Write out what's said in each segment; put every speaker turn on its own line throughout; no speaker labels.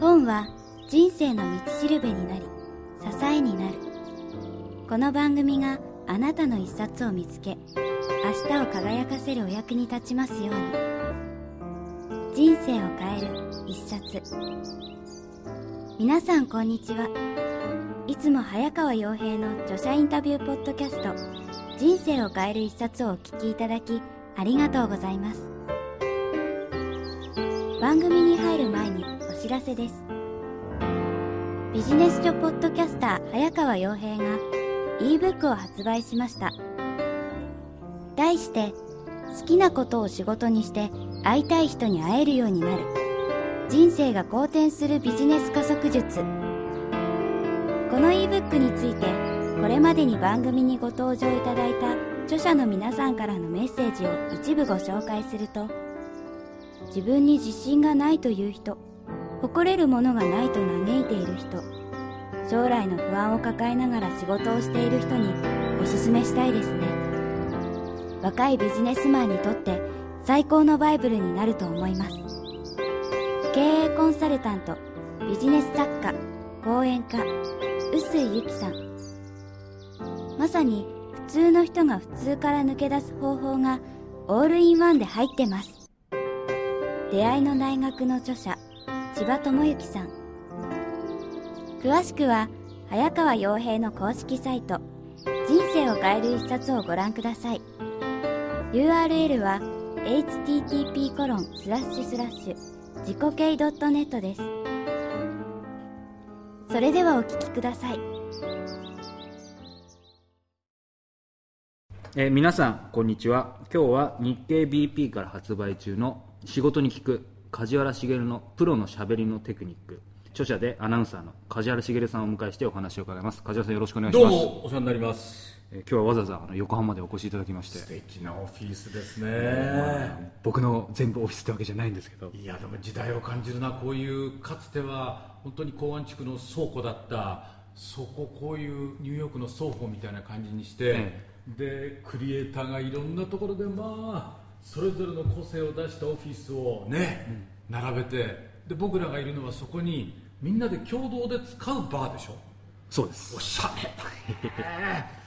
本は人生の道しるべになり支えになる。この番組があなたの一冊を見つけ明日を輝かせるお役に立ちますように。人生を変える一冊。皆さんこんにちは。いつも早川洋平の著者インタビューポッドキャスト人生を変える一冊をお聞きいただきありがとうございます。番組に入る前に知らせです。ビジネス書ポッドキャスター早川洋平が ebook を発売しました。題して好きなことを仕事にして会いたい人に会えるようになる。人生が好転するビジネス加速術。この ebook についてこれまでに番組にご登場いただいた著者の皆さんからのメッセージを一部ご紹介すると自分に自信がないという人誇れるものがないと嘆いている人。将来の不安を抱えながら仕事をしている人におすすめしたいですね。若いビジネスマンにとって最高のバイブルになると思います。経営コンサルタントビジネス作家講演家臼井由紀さん。まさに普通の人が普通から抜け出す方法がオールインワンで入ってます。出会いの大学の著者千葉智之さん。詳しくは早川洋平の公式サイト人生を変える一冊をご覧ください。URL は http コロンスラッシュスラッシュ自己系 .net です。それではお聞きください。
え皆さんこんにちは。今日は日経 BP から発売中の「仕事に聞く梶原茂のプロのしゃべりのテクニック」著者でアナウンサーの梶原茂さんをお迎えしてお話を伺います。梶原さんよろしくお願いし
どう
ます
もお世話になります。
えー今日はわざわざあの横浜までお越しいただきまして。
素敵なオフィスですね。
僕の全部オフィスってわけじゃないんですけど。
いやでも時代を感じるなこういうかつては本当に港湾地区の倉庫だったそここういうニューヨークの双方みたいな感じにして、
え。
でクリエイターがいろんなところでまあそれぞれの個性を出したオフィスをね、並べて。で僕らがいるのはそこにみんなで共同で使うバーでしょ？
そうです。
おしゃれ。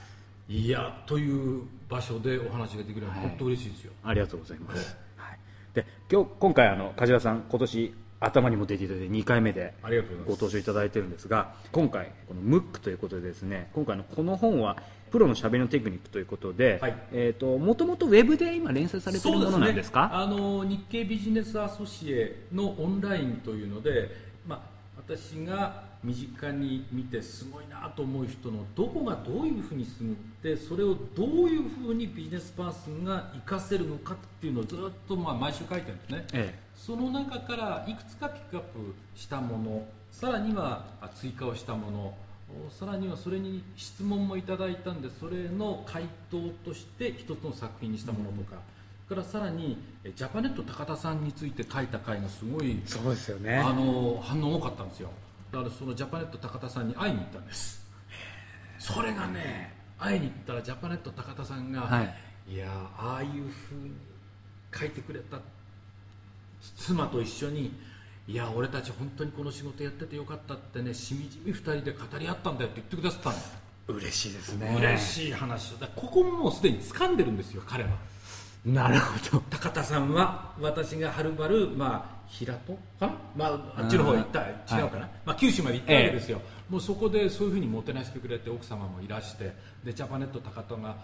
いやという場所でお話ができるのは本当嬉しいですよ、
ありがとうございます、はい、で今日今回あの梶原さん今年頭にも出ていただいて2回目で
ありがとうございます。
ご登場いただいてるんですが今回このムックということでですね今回のこの本はプロのしゃべりのテクニックということで、
はい。
えー、ともともとウェブで今連載されているものなんですか？
あの日経ビジネスアソシエのオンラインというので、まあ、私が身近に見てすごいなと思う人のどこがどういうふうに進んでそれをどういうふうにビジネスパーソンが活かせるのかっていうのをずっとまあ毎週書いてるんですね、
え
その中からいくつかピックアップしたものさらにはあ追加をしたものおさらにはそれに質問もいただいたんでそれの回答として一つの作品にしたものとか、それからさらにえジャパネット高田さんについて書いた回がすごい
そうですよね。
あの反応多かったんですよ。だからそのジャパネット高田さんに会いに行ったんです。それがね会いに行ったらジャパネット高田さんが、
はい。
いやああいうふうに書いてくれた妻と一緒にいや俺たち本当にこの仕事やっててよかったってねしみじみ2人で語り合ったんだよって言ってくださったの。
嬉しいですね。
嬉しい話だ。ここももうすでに掴んでるんですよ彼は。
なるほど。
高田さんは私がはるばる、まあ、平戸かな、まあ、あっちの方行った違うかな、まあ、九州まで行ったわけですよ、もうそこでそういうふうにもてなしてくれて奥様もいらしてでジャパネット高田が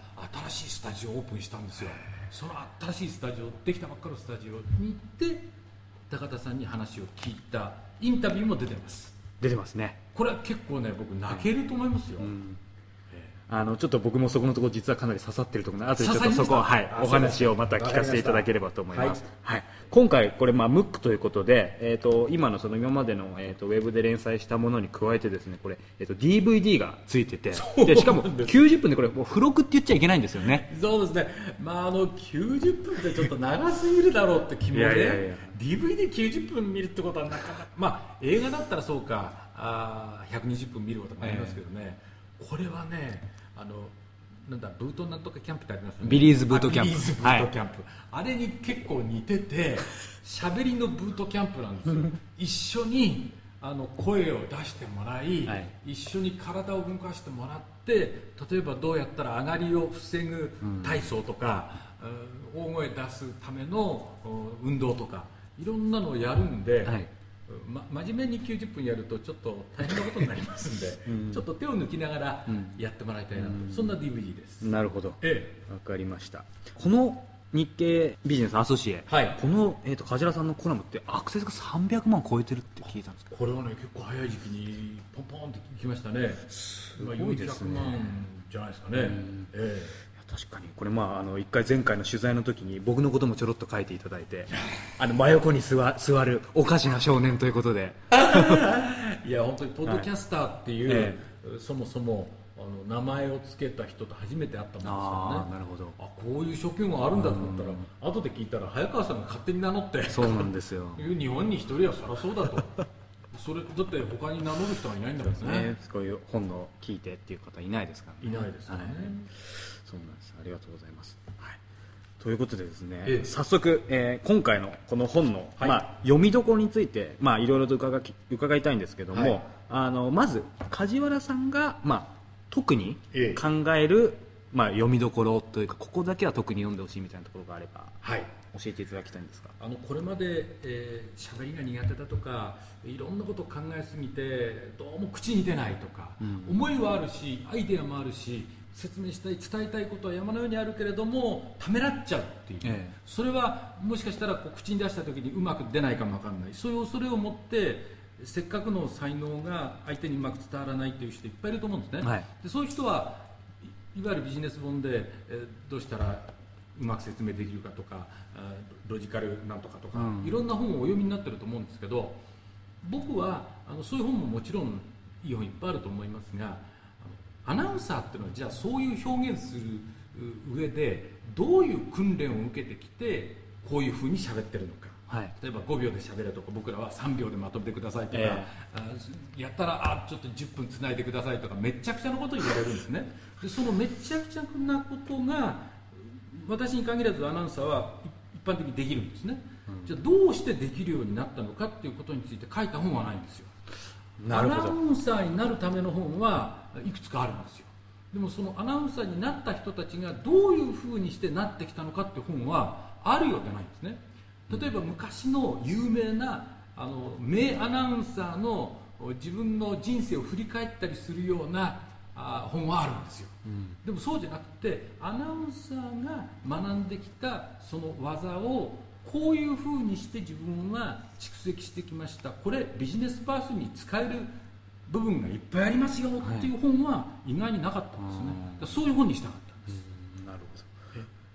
新しいスタジオをオープンしたんですよ。その新しいスタジオできたばっかりのスタジオに行って高田さんに話を聞いたインタビューも出てます。
出てますね。
これは結構ね僕泣けると思いますよ、
あのちょっと僕もそこのところ実はかなり刺さってるところなので後でちょっとそこはい
あ
お話をまた聞かせていただければと思います、はい。今回これまあムックということで、えー、と今のその今までの、えー、とウェブで連載したものに加えてですねこれ、えー、と DVD がついててでしかも90分でこれもう付録って言っちゃいけないんですよね。
そうですね、まあ、あの90分ってちょっと長すぎるだろうって気もね
いやいやいや。
DVD90 分見るってことはなかなか、まあ、映画だったらそうかあー120分見ることもありますけどね、これはねあのなんだブートなんとかキャンプってありますよね。
ビリーズブートキャンプ
あビリーズブートキャンプ、あれに結構似てて喋りのブートキャンプなんですよ。一緒にあの声を出してもらい、
はい。
一緒に体を動かしてもらって例えばどうやったら上がりを防ぐ体操とか、うん大声出すためのうん運動とかいろんなのをやるんで、
はい
ま、真面目に90分やるとちょっと大変なことになりますんで、
うん。
ちょっと手を抜きながら
うん。
やってもらいたいなと、
うん。
そんな DVD です、
なるほど。
え
わかりました。この日経ビジネスアソシエ、
はい。
この、えー、と梶原さんのコラムってアクセスが300万超えてるって聞いたんですけ
えこれはね結構早い時期にポンポンってきましたね。す
ごいですね。
400万じゃないですかね、
ん。
え
ど確かに。これまああの一回前回の取材の時に僕のこともちょろっと書いていただいて あの真横に座座るおかしな少年ということで。
え いや本当にポッドキャスターっていう、
え
そもそもあの名前を付けた人と初めて会ったもんですからね。
なるほど。
あこういう職業があるんだと思ったら後で聞いたら早川さんが勝手に名乗って
そうなんですよ。
いう日本に一人はそりゃそうだとそれだって他に名乗る人はいないんだからね。
ね、こういう本の聞いてっていう方いないですからね。
いないですよね。
はい。そうなんです。ありがとうございます、はい、ということでですね、
ええ。
早速、えー今回のこの本の、
はい。
まあ、読みどころについて、まあ、いろいろと伺き伺いたいんですけども、
はい。
あのまず梶原さんが、まあ、特に
ええ。
考える、まあ、読みどころというかここだけは特に読んでほしいみたいなところがあれば。
はい
教えていただきたいんですか？
あのこれまでえー喋、りが苦手だとかいろんなことを考えすぎてどうも口に出ないとか、
うん。
思いはあるしアイデアもあるし説明したい伝えたいことは山のようにあるけれどもためらっちゃうっていう、
ええ。
それはもしかしたらこう口に出した時にうまく出ないかもわかんない。そういう恐れを持ってせっかくの才能が相手にうまく伝わらないという人いっぱいいると思うんですね、
はい。
でそういう人はいいわゆるビジネス本で、えーどうしたらうまく説明できるかとかロジカルなんとかとか、
うん。
いろんな本をお読みになってると思うんですけど僕はあのそういう本ももちろんいい本いっぱいあると思いますがアナウンサーっていうのはじゃあそういう表現するう上でどういう訓練を受けてきてこういうふうに喋ってるのか。
はい。
例えば5秒で喋れとか僕らは3秒でまとめてくださいとか、
え
あやったらあちょっと10分つないでくださいとかめっちゃくちゃなこと言われるんですね。でそのめっちゃくちゃなことが私に限らずアナウンサーは一般的にできるんですね、じゃあどうしてできるようになったのかっていうことについて書いた本はないんですよ。アナウンサーになるための本はいくつかあるんですよ。でもそのアナウンサーになった人たちがどういうふうにしてなってきたのかっていう本はあるようでないんですね。例えば昔の有名なあの名アナウンサーの自分の人生を振り返ったりするようなあ本はあるんですよ、でもそうじゃなくてアナウンサーが学んできたその技をこういうふうにして自分は蓄積してきました。これビジネスパーソンに使える部分がいっぱいありますよっていう本は意外になかったんですね、
うん
だからそういう本にしたかった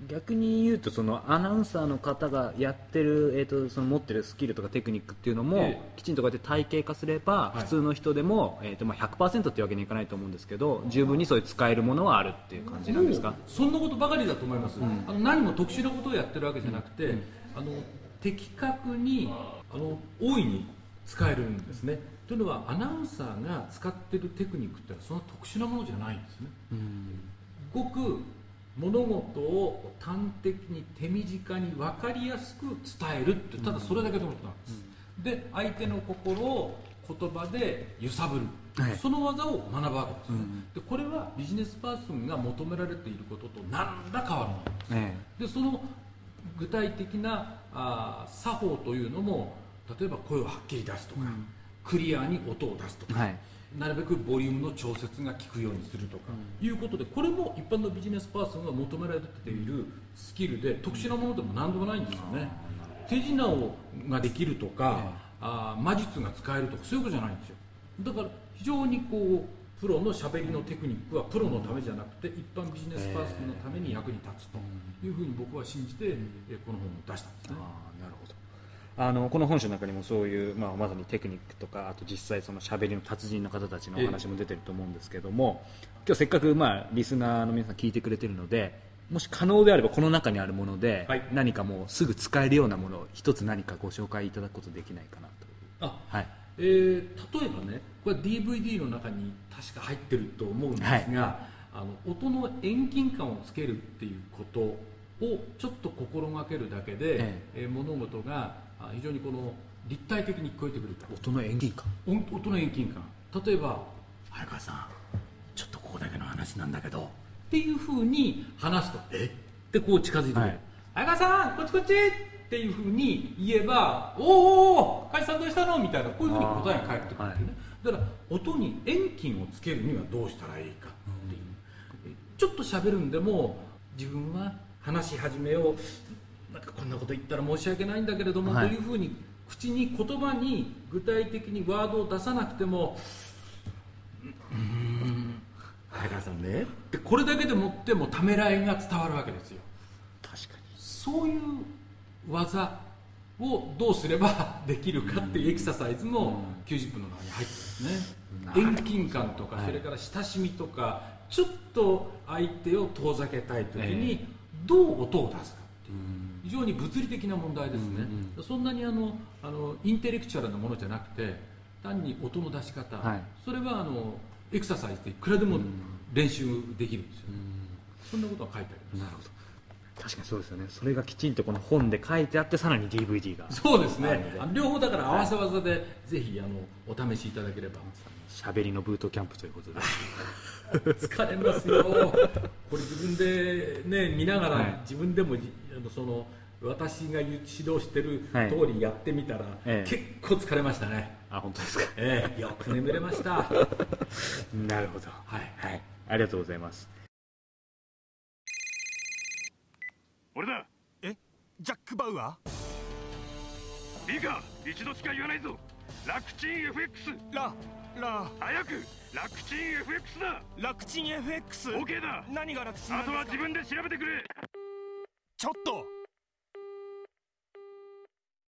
逆に言うとそのアナウンサーの方がやってる、えー、とその持ってるスキルとかテクニックっていうのも、
ええ。
きちんとこうやって体系化すれば、
はい。
普通の人でも、えーとまあ、100%っていうわけにいかないと思うんですけど十分にそういう使えるものはあるっていう感じなんですか？
そんなことばかりだと思います、あの何も特殊なことをやってるわけじゃなくて、あの的確にあの大いに使えるんですね。というのはアナウンサーが使ってるテクニックってのはそんな特殊なものじゃないんですね。ごく物事を端的に手短に分かりやすく伝えるってただそれだけのことなんです、で相手の心を言葉で揺さぶる、
はい。
その技を学ぶわけですね、でこれはビジネスパーソンが求められていることと何ら変わらない
え
でその具体的なあー作法というのも例えば声をはっきり出すとか、クリアに音を出すとか、
えはい
なるべくボリュームの調節が効くようにするとか、いうことでこれも一般のビジネスパーソンが求められているスキルで特殊なものでも何でもないんですよね。手品をができるとか、あー魔術が使えるとかそういうことじゃないんですよ。だから非常にこうプロのしゃべりのテクニックはプロのためじゃなくて一般ビジネスパーソンのために役に立つというふうに僕は信じて、えこの本を出したんですね。
なるほどあのこの本書の中にもそういう、まあ、まさにテクニックとかあと実際その喋りの達人の方たちのお話も出てると思うんですけども今日せっかく、まあ、リスナーの皆さん聞いてくれてるのでもし可能であればこの中にあるもので、
はい。
何かもうすぐ使えるようなものを一つ何かご紹介いただくことできないかなと。
あ
はい。
えー例えばねこれ DVD の中に確か入ってると思うんですが、あの音の遠近感をつけるっていうことをちょっと心がけるだけで、
え
え。ー物事があ非常にこの立体的に聞こえてくると
音の遠近感
音音の遠近感。例えば「早川さんちょっとここだけの話なんだけど」っていうふうに話すと「え？っ?」てこう近づいてくる、
はい。
早川さんこっちこっち！っていうふうに言えば「おーおーおーさんどうしたの?」みたいなこういうふうに答えが返ってくるっていうね、だから音に遠近をつけるにはどうしたらいいかっていう、ちょっと喋るんでも自分は話し始めをなんかこんなこと言ったら申し訳ないんだけれども、
はい。
というふうに口に言葉に具体的にワードを出さなくても「うーん。早川さんね」ってこれだけでもってもためらいが伝わるわけですよ。
確かに。
そういう技をどうすればできるかっていうエクササイズも90分の中に入ってますね。遠近感とか
はい。
それから親しみとかちょっと相手を遠ざけたい時にどう音を出すか非常に物理的な問題ですね、そんなにあのあのインテレクチュアルなものじゃなくて単に音の出し方、
はい。
それはあのエクササイズでいくらでも練習できるんですよ、そんなことが書いてあります。
なるほど。確かにそうですよね。それがきちんとこの本で書いてあってさらに DVD が。
そうですね。両方だから合わせ技でぜひあのお試しいただければ。
喋りのブートキャンプということで。
疲れますよ。これ自分でね見ながら、
はい。
自分でもじあのその私が指導してる
はい。
通りやってみたら、
ええ。
結構疲れましたね。
あ本当ですか？
ええ。よく眠れました。
なるほど。
はい。
はい。ありがとうございます。
俺だ。
え？ジャック・バウア
いいか一度しか言わないぞ。楽ちん FX
ーララ。
早く楽ちん FX だ。
楽ちん FX
OK だ。
何が楽ちんな
あとは自分で調べてくれ
ちょっと。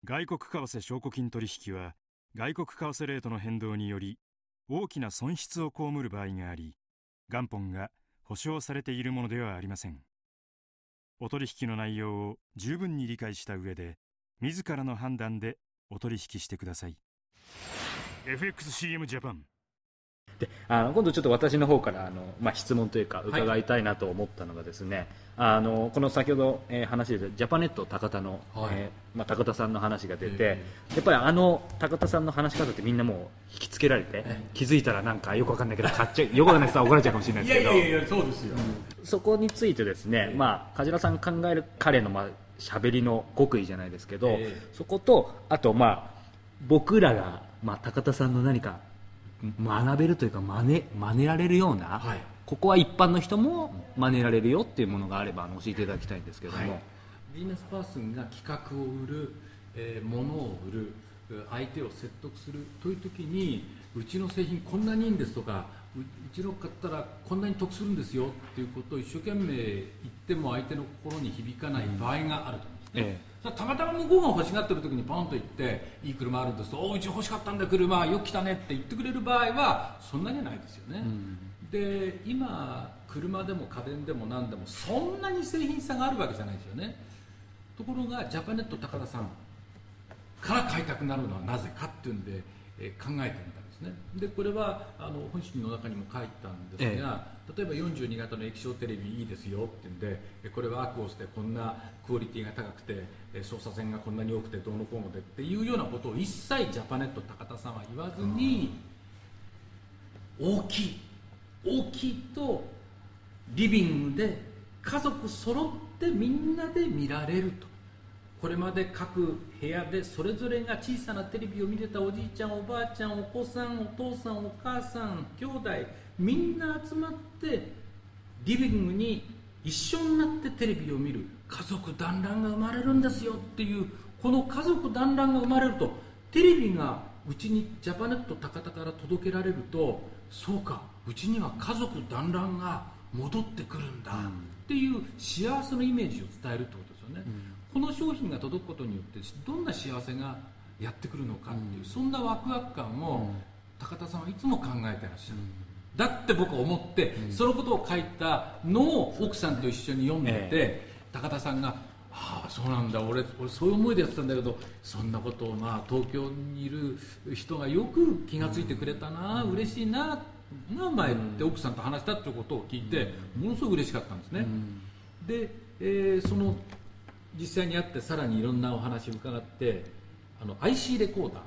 外国為替証拠金取引は外国為替レートの変動により大きな損失を被る場合があり元本が保証されているものではありません。お取引の内容を十分に理解した上で自らの判断でお取引してください。FXCM ジャパン
であの今度ちょっと私の方からあの、まあ、質問というか伺いたいなと思ったのがですね、あのこの先ほど、えー話でジャパネット高田の、
はい。
えーまあ、高田さんの話が出て、
え
やっぱりあの高田さんの話し方ってみんなもう引きつけられて、
え
気づいたらなんかよくわかんないけど買っちゃうよくわかんない人は怒られちゃうかもしれない
い
ですけど。
やいやいやいやそうですよ、
そこについてですね、
ええ。
まあ、梶原さん考える彼のまあ喋りの極意じゃないですけど、
ええ。
そことあとまあ僕らが、まあ、高田さんの何か学べるというか真似真似られるような、
はい。
ここは一般の人も真似られるよっていうものがあればあの教えていただきたいんですけども、
はい、ビジネスパーソンが企画を売る、えー物を売るえー相手を説得するという時にうちの製品こんなにいいんですとかううちの買ったらこんなに得するんですよっていうことを一生懸命言っても相手の心に響かない場合があると思うんですね、
え
それはたまたま向こうが欲しがってる時にポンと言っていい車あるんですとおうち欲しかったんだ車よく来たねって言ってくれる場合はそんなにはないですよね、で今車でも家電でも何でもそんなに製品差があるわけじゃないですよね。ところがジャパネット高田さんから買いたくなるのはなぜかっていうんで、えー考えてみたんですね。でこれはあの本誌の中にも書いたんですが、例えば42型の液晶テレビいいですよって言うんでこれはアクオスでこんなクオリティが高くて操作線がこんなに多くてどうのこうのでっていうようなことを一切ジャパネット高田さんは言わずに、大きい大きいとリビングで家族揃ってみんなで見られると。これまで各部屋でそれぞれが小さなテレビを見てたおじいちゃんおばあちゃんお子さんお父さんお母さん兄弟みんな集まってリビングに一緒になってテレビを見る家族団らんが生まれるんですよっていうこの家族団らんが生まれるとテレビがうちにジャパネット高田から届けられるとそうかうちには家族団らんが戻ってくるんだっていう幸せのイメージを伝えるってことですよね、この商品が届くことによってどんな幸せがやってくるのかっていう、そんなワクワク感を高田さんはいつも考えてらっしゃる、だって僕は思って、そのことを書いたのを奥さんと一緒に読んでて、
え
高田さんが「ああそうなんだ。俺俺そういう思いでやってたんだけどそんなことをまあ東京にいる人がよく気が付いてくれたな、嬉しいなが前って奥さんと話したってことを聞いてものすごく嬉しかったんですね、で、えーその実際に会ってさらにいろんなお話を伺ってあの IC レコーダー、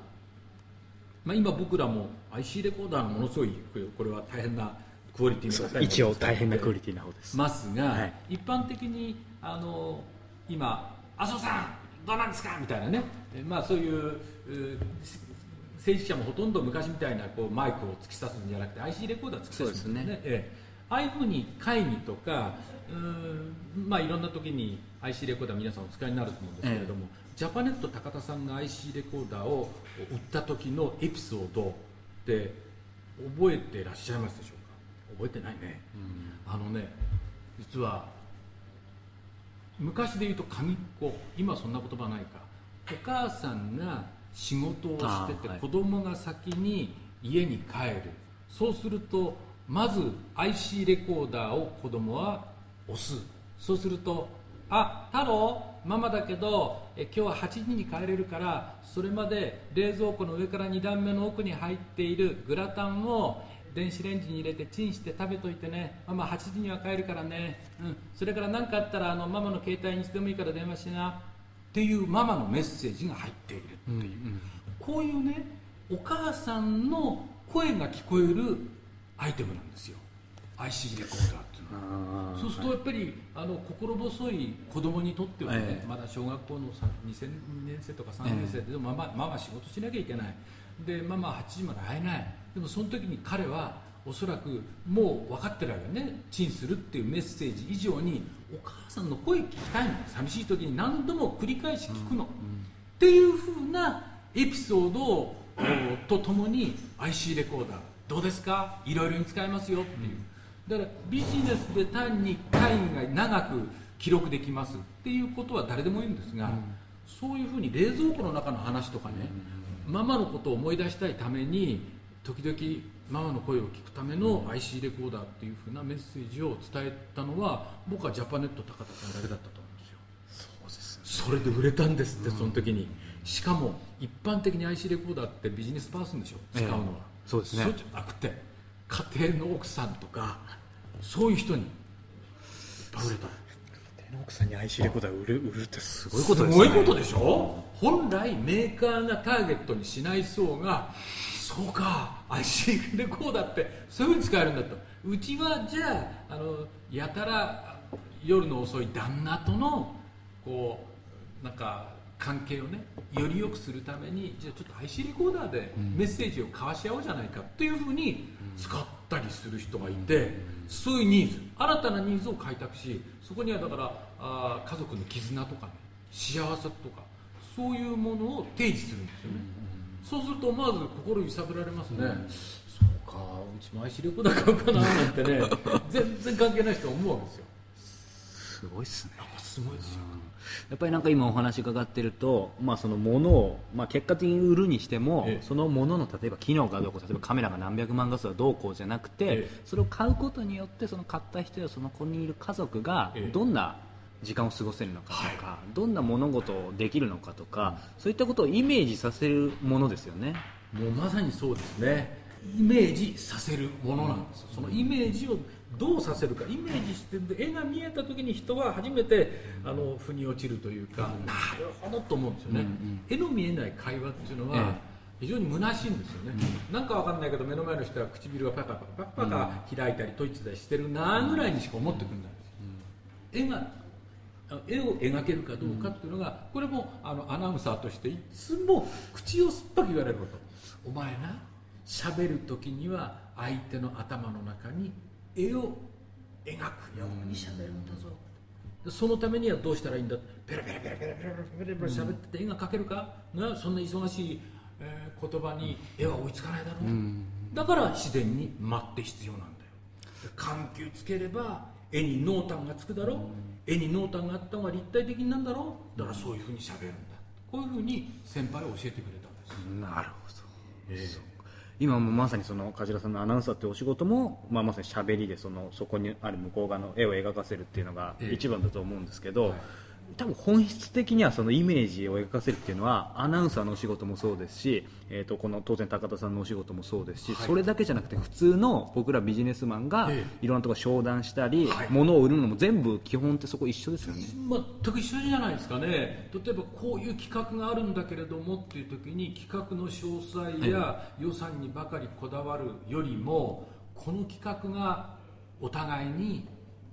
まあ、今僕らも IC レコーダーのものすごいこれは大変なクオリティの高い
一応大変なクオリティな方です。
ますが、
はい。
一般的にあの今「麻生さんどうなんですか?」みたいなね、えまあ、そういうう政治者もほとんど昔みたいなこうマイクを突き刺すんじゃなくて IC レコーダー突き刺すんですね。
ね。
ええ。ああいうふうに会議とかうーん、まあ、いろんな時に IC レコーダー皆さんお使いになると思うんですけれども、ジャパネット高田さんが IC レコーダーを売った時のエピソードって覚えてらっしゃいますでしょうか？覚えてないね、あのね実は昔で言うと紙っ子今そんな言葉ないか。お母さんが仕事をしてて、
はい。
子供が先に家に帰る。そうするとまず IC レコーダーを子供は押す。そうすると「あ太郎ママだけどえ今日は8時に帰れるからそれまで冷蔵庫の上から2段目の奥に入っているグラタンを電子レンジに入れてチンして食べといてね。ママ8時には帰るからね、うん、それから何かあったらあのママの携帯にいつでもいいから電話しな。っていうママのメッセージが入っているっていう、こういうねお母さんの声が聞こえるアイテムなんですよ。IC レコーダーそうするとやっぱりあの心細い子供にとってはね、
ええ。
まだ小学校のさ2000年生とか3年生で、でもママママ仕事しなきゃいけない。でママ8時まで会えない。でもその時に彼はおそらくもう分かってるわけね。チンするっていうメッセージ以上にお母さんの声聞きたいの。寂しい時に何度も繰り返し聞くの、っていうふうなエピソードをおとともに IC レコーダー。どうですか？いろいろに使えますよっていうだからビジネスで単に会議が長く記録できますっていうことは誰でもいいんですが、そういうふうに冷蔵庫の中の話とかね、ママのことを思い出したいために時々ママの声を聞くための IC レコーダーっていうふうなメッセージを伝えたのは僕はジャパネット高田さんだけだったと思うんですよ。
そうです
それで売れたんですって、その時に。しかも一般的に IC レコーダーってビジネスパーソンでしょ？使うのは、
ええそうですね。
そうじゃなくて家庭の奥さんとかそういう人に。いっぱい売れた
天奥さんに IC レコーダー売る売るってすごいことですね。
すごいことでしょ？本来メーカーがターゲットにしない層がそうか IC レコーダーってそういうふうに使えるんだとうちはじゃああのやたら夜の遅い旦那とのこうなんか関係をねより良くするためにじゃあちょっと IC レコーダーでメッセージを交わし合おうじゃないかっていうふうに使ったりする人がいて、そういうニーズ。新たなニーズを開拓しそこにはだからあー家族の絆とかね幸せとかそういうものを提示するんですよね、そうすると思わず心揺さぶられますね、そうかうちも IC レコーダー買うかななんてね 全然関係ない人は思うわけですよ。
すごいっすね。
やっぱすごいですよ、
やっぱりなんか今お話伺ってると、まあ、そのものを、まあ、結果的に売るにしても、
ええ。
そのものの例えば機能がどうこう例えばカメラが何百万画素がどうこうじゃなくて、
ええ。
それを買うことによってその買った人やその子にいる家族が
ええ。
どんな時間を過ごせるのかとか、どんな物事をできるのかとか、そういったことをイメージさせるものですよね。
もうまさにそうですね。イメージさせるものなんですよ。そのイメージをどうさせるか。イメージして絵が見えた時に人は初めてあの腑に落ちるというか、なるほどと思うんですよね、絵の見えない会話っていうのは、非常に虚しいんですよね、なんかわかんないけど目の前の人は唇がパカパカパカパカ開いたり閉じたりしてるなぐらいにしか思ってくるんですよ、絵があ絵を描けるかどうかっていうのが、これもあのアナウンサーとしていつも口を酸っぱく言われることお前な喋る時には相手の頭の中に絵を描くように喋るんだぞ、そのためにはどうしたらいいんだ？ペラペラペラペラペラペラペラペラ喋ってて絵が描けるか、そんな忙しい、えー言葉に絵は追いつかないだろう、だから自然に待って必要なんだよ緩急つければ絵に濃淡がつくだろう、絵に濃淡があった方が立体的になるんだろうだからそういうふうにしゃべるんだこういうふうに先輩は教えてくれたんです
なるほど、そう今もまさにその梶原さんのアナウンサーってお仕事も、まあ、まさに喋りでそのそこにある向こう側の絵を描かせるっていうのが
ええ。
一番だと思うんですけど、
はい
多分本質的にはそのイメージを描かせるっていうのはアナウンサーのお仕事もそうですし、えー、とこの当然高田さんのお仕事もそうですし、それだけじゃなくて普通の僕らビジネスマンが
え
いろんなところ商談したり、
はい。
物を売るのも全部基本ってそこ一緒ですよね。
全く一緒じゃないですかね。例えばこういう企画があるんだけれどもっていう時に企画の詳細や予算にばかりこだわるよりもこの企画がお互いに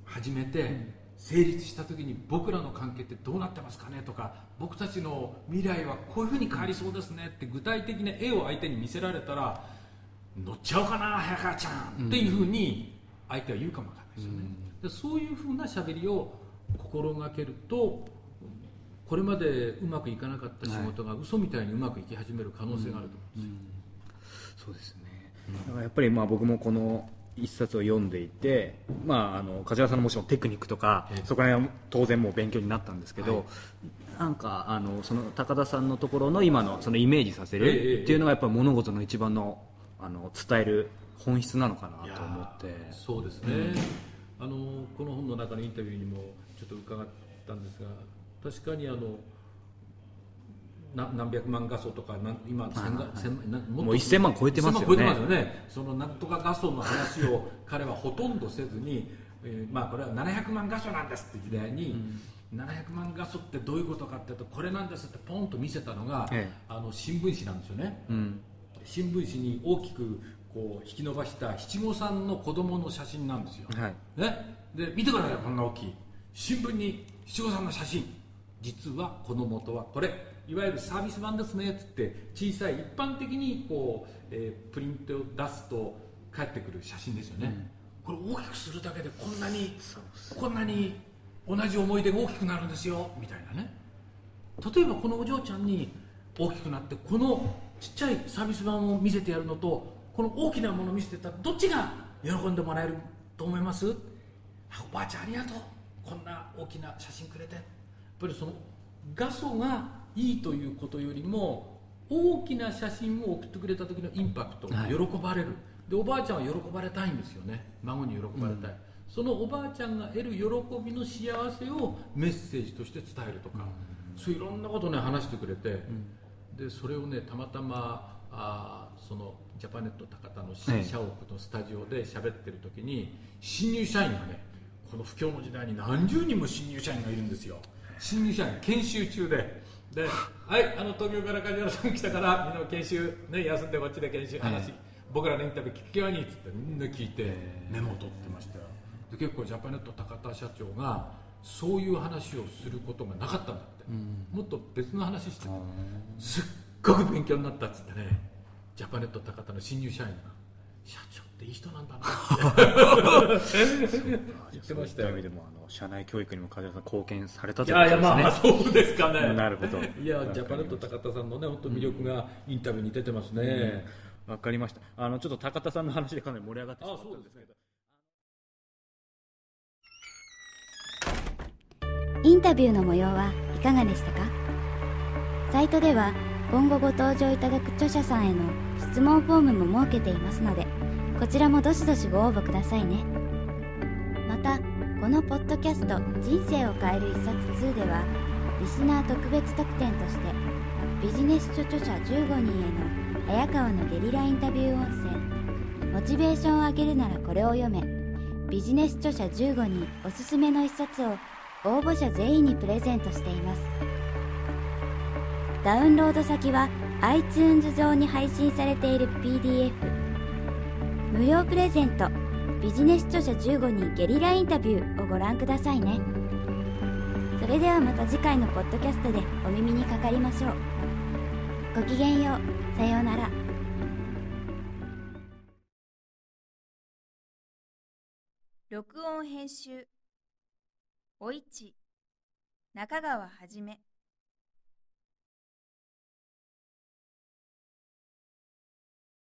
始めて成立した時に僕らの関係ってどうなってますかねとか僕たちの未来はこういうふうに変わりそうですねって具体的な絵を相手に見せられたら乗っちゃおうかな早川ちゃんっていうふうに相手は言うかもわかんないですよね、でそういうふうな喋りを心がけるとこれまでうまくいかなかった仕事が嘘みたいにうまくいき始める可能性があると思うんですよ、
そうですね、だからやっぱりまあ僕もこの一冊を読んでいて、まあ、あの梶原さんのもちろんテクニックとか、
ええ。
そこら辺は当然もう勉強になったんですけど、
はい。
なんかあのその高田さんのところの今のそのイメージさせるっていうのがやっぱり物事の一番のあの伝える本質なのかなと思って。
そうですね、あのこの本の中のインタビューにもちょっと伺ったんですが確かにあのな何百万画素とかなん今千が千万なも
もう1000万超えてますよね。
1000万超えてますよね。そのなんとか画素の話を彼はほとんどせずに、えーまあこれは700万画素なんですって時代に、700万画素ってどういうことかっていうとこれなんですってポンと見せたのが、
ええ。
あの新聞紙なんですよね、
うん。
新聞紙に大きくこう引き伸ばした七五三の子供の写真なんですよ、
はい。
ね、で見てくださいこんな大きい。新聞に七五三の写真。実はこの元はこれいわゆるサービス版ですねっつって小さい一般的にこう、えープリントを出すと返ってくる写真ですよね、これ大きくするだけでこんなにこんなに同じ思い出が大きくなるんですよみたいなね。例えばこのお嬢ちゃんに大きくなってこのちっちゃいサービス版を見せてやるのとこの大きなものを見せてたらどっちが喜んでもらえると思います？あおばあちゃんありがとう。こんな大きな写真くれて。やっぱりその画素がいいということよりも大きな写真を送ってくれた時のインパクト
はい。
喜ばれる、でおばあちゃんは喜ばれたいんですよね。孫に喜ばれたい、そのおばあちゃんが得る喜びの幸せをメッセージとして伝えるとか、そういういろんなことをね話してくれて、でそれをねたまたまあーそのジャパネット高田の新社屋のスタジオで喋ってる時に新入社員がねこの不況の時代に何十人も新入社員がいるんですよ。新入社員研修中でではいあの東京から梶原さん来たからみんな研修、ね、休んでこっちで研修話、僕らのインタビュー聞くようにっつってみんな聞いてメモを取ってました。よで結構ジャパネット高田社長がそういう話をすることがなかったんだって、もっと別の話しててすっごく勉強になったっつってねジャパネット高田の新入社員が社長っていい人なんだな。って言ってましたよ。
でもあの社内教育にも梶原さん貢献された
い
ということ
やいやまあ
ですね
そうですかね。
なるほど。
いやジャパネット高田さんのね本当魅力がインタビューに出てますね、
わかりました。あのちょっと高田さんの話でかなり盛り上がってしまったんですけど。
インタビューの模様はいかがでしたか？サイトでは今後ご登場いただく著者さんへの質問フォームも設けていますのでこちらもどしどしご応募くださいね。またこのポッドキャスト「人生を変える一冊2」ではリスナー特別特典としてビジネス書著者15人への早川のゲリラインタビュー音声モチベーションを上げるならこれを読めビジネス著者15人おすすめの一冊を応募者全員にプレゼントしています。ダウンロード先は iTunes 上に配信されている PDF 無料プレゼント。ビジネス著者15人ゲリラインタビューをご覧くださいね。それではまた次回のポッドキャストでお耳にかかりましょう。ごきげんよう。さようなら。
録音編集。おいち。中川はじめ。